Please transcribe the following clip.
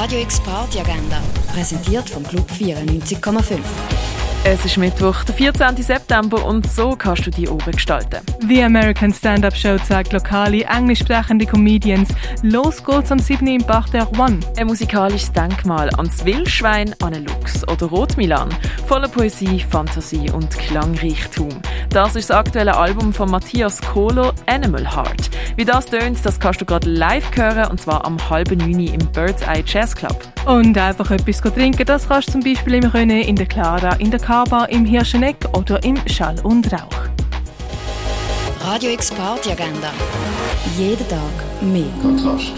Radio X Party Agenda, präsentiert vom Club 94,5. Es ist Mittwoch, der 14. September und so kannst du die oben gestalten. The American Stand-Up Show zeigt lokale, englisch sprechende Comedians. Los geht's am 7. im Bach der One. Ein musikalisches Denkmal ans Wildschwein, an einen Lux oder Rotmilan. Voller Poesie, Fantasie und Klangreichtum. Das ist das aktuelle Album von Matthias Kohler, Animal Heart. Wie das tönt, das kannst du gerade live hören und zwar am halben neun im Bird's Eye Jazz Club. Und einfach etwas trinken, das kannst du zum Beispiel im Rennen, in der Clara, in der Kaba, im Hirscheneck oder im Schall und Rauch. Radio X Party Agenda. Jeden Tag mehr. Kontrast.